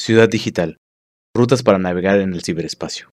Ciudad Digital. Rutas para navegar en el ciberespacio.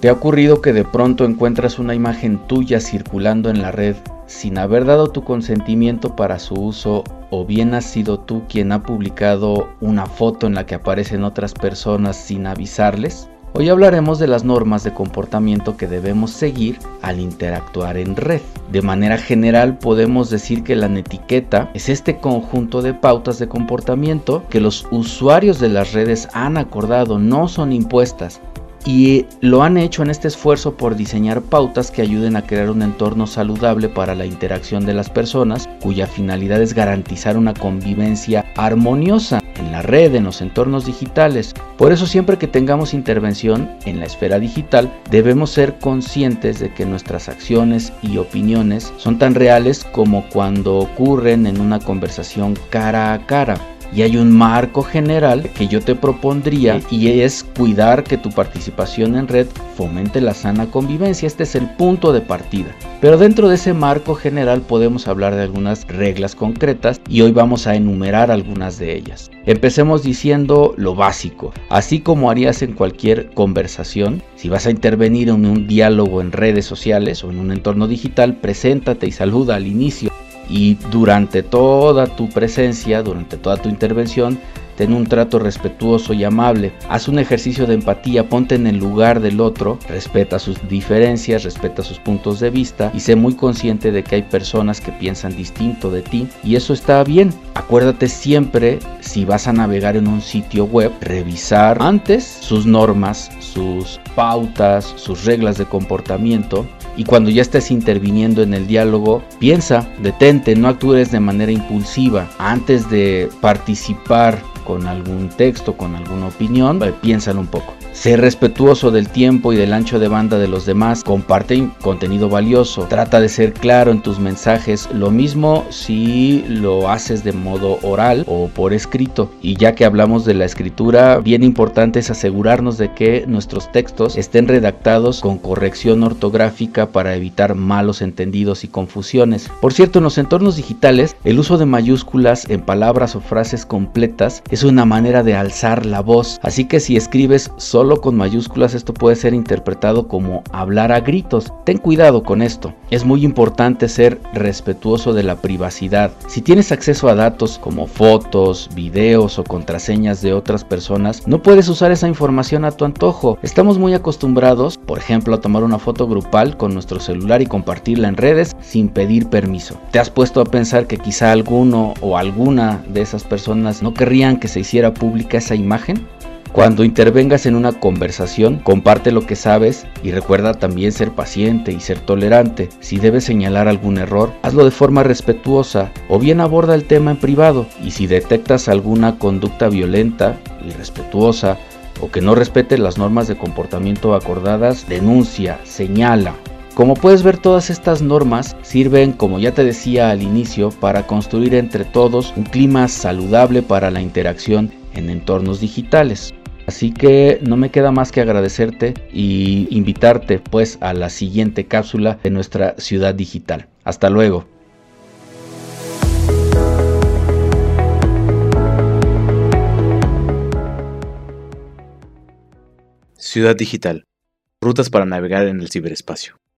¿Te ha ocurrido que de pronto encuentras una imagen tuya circulando en la red sin haber dado tu consentimiento para su uso o bien has sido tú quien ha publicado una foto en la que aparecen otras personas sin avisarles? Hoy hablaremos de las normas de comportamiento que debemos seguir al interactuar en red. De manera general podemos decir que la netiqueta es este conjunto de pautas de comportamiento que los usuarios de las redes han acordado, no son impuestas, y lo han hecho en este esfuerzo por diseñar pautas que ayuden a crear un entorno saludable para la interacción de las personas, cuya finalidad es garantizar una convivencia armoniosa en la red, en los entornos digitales. Por eso siempre que tengamos intervención en la esfera digital, debemos ser conscientes de que nuestras acciones y opiniones son tan reales como cuando ocurren en una conversación cara a cara y hay un marco general que yo te propondría y es cuidar que tu participación en red fomente la sana convivencia. Este es el punto de partida. Pero dentro de ese marco general podemos hablar de algunas reglas concretas y hoy vamos a enumerar algunas de ellas. Empecemos diciendo lo básico. Así como harías en cualquier conversación, si vas a intervenir en un diálogo en redes sociales o en un entorno digital, preséntate y saluda al inicio y durante toda tu presencia, durante toda tu intervención, ten un trato respetuoso y amable, haz un ejercicio de empatía, ponte en el lugar del otro, respeta sus diferencias, respeta sus puntos de vista y sé muy consciente de que hay personas que piensan distinto de ti y eso está bien. Acuérdate siempre, si vas a navegar en un sitio web, revisar antes sus normas, sus pautas, sus reglas de comportamiento y cuando ya estés interviniendo en el diálogo, piensa, detente, no actúes de manera impulsiva. Antes de participar con algún texto, con alguna opinión, eh, piénsalo un poco. Sé respetuoso del tiempo y del ancho de banda de los demás, comparte contenido valioso, trata de ser claro en tus mensajes, lo mismo si lo haces de modo oral o por escrito. Y ya que hablamos de la escritura, bien importante es asegurarnos de que nuestros textos estén redactados con corrección ortográfica para evitar malos entendidos y confusiones. Por cierto, en los entornos digitales, el uso de mayúsculas en palabras o frases completas es una manera de alzar la voz, así que si escribes solo con mayúsculas esto puede ser interpretado como hablar a gritos. Ten cuidado con esto. Es muy importante ser respetuoso de la privacidad. Si tienes acceso a datos como fotos, videos o contraseñas de otras personas, no puedes usar esa información a tu antojo. Estamos muy acostumbrados, por ejemplo, a tomar una foto grupal con nuestro celular y compartirla en redes sin pedir permiso. ¿Te has puesto a pensar que quizá alguno o alguna de esas personas no querrían que se hiciera pública esa imagen? Cuando intervengas en una conversación, comparte lo que sabes y recuerda también ser paciente y ser tolerante. Si debes señalar algún error, hazlo de forma respetuosa o bien aborda el tema en privado. Y si detectas alguna conducta violenta, irrespetuosa o que no respete las normas de comportamiento acordadas, denuncia, señala. Como puedes ver, todas estas normas sirven, como ya te decía al inicio, para construir entre todos un clima saludable para la interacción en entornos digitales. Así que no me queda más que agradecerte y invitarte pues a la siguiente cápsula de nuestra ciudad digital. Hasta luego. Ciudad digital. Rutas para navegar en el ciberespacio.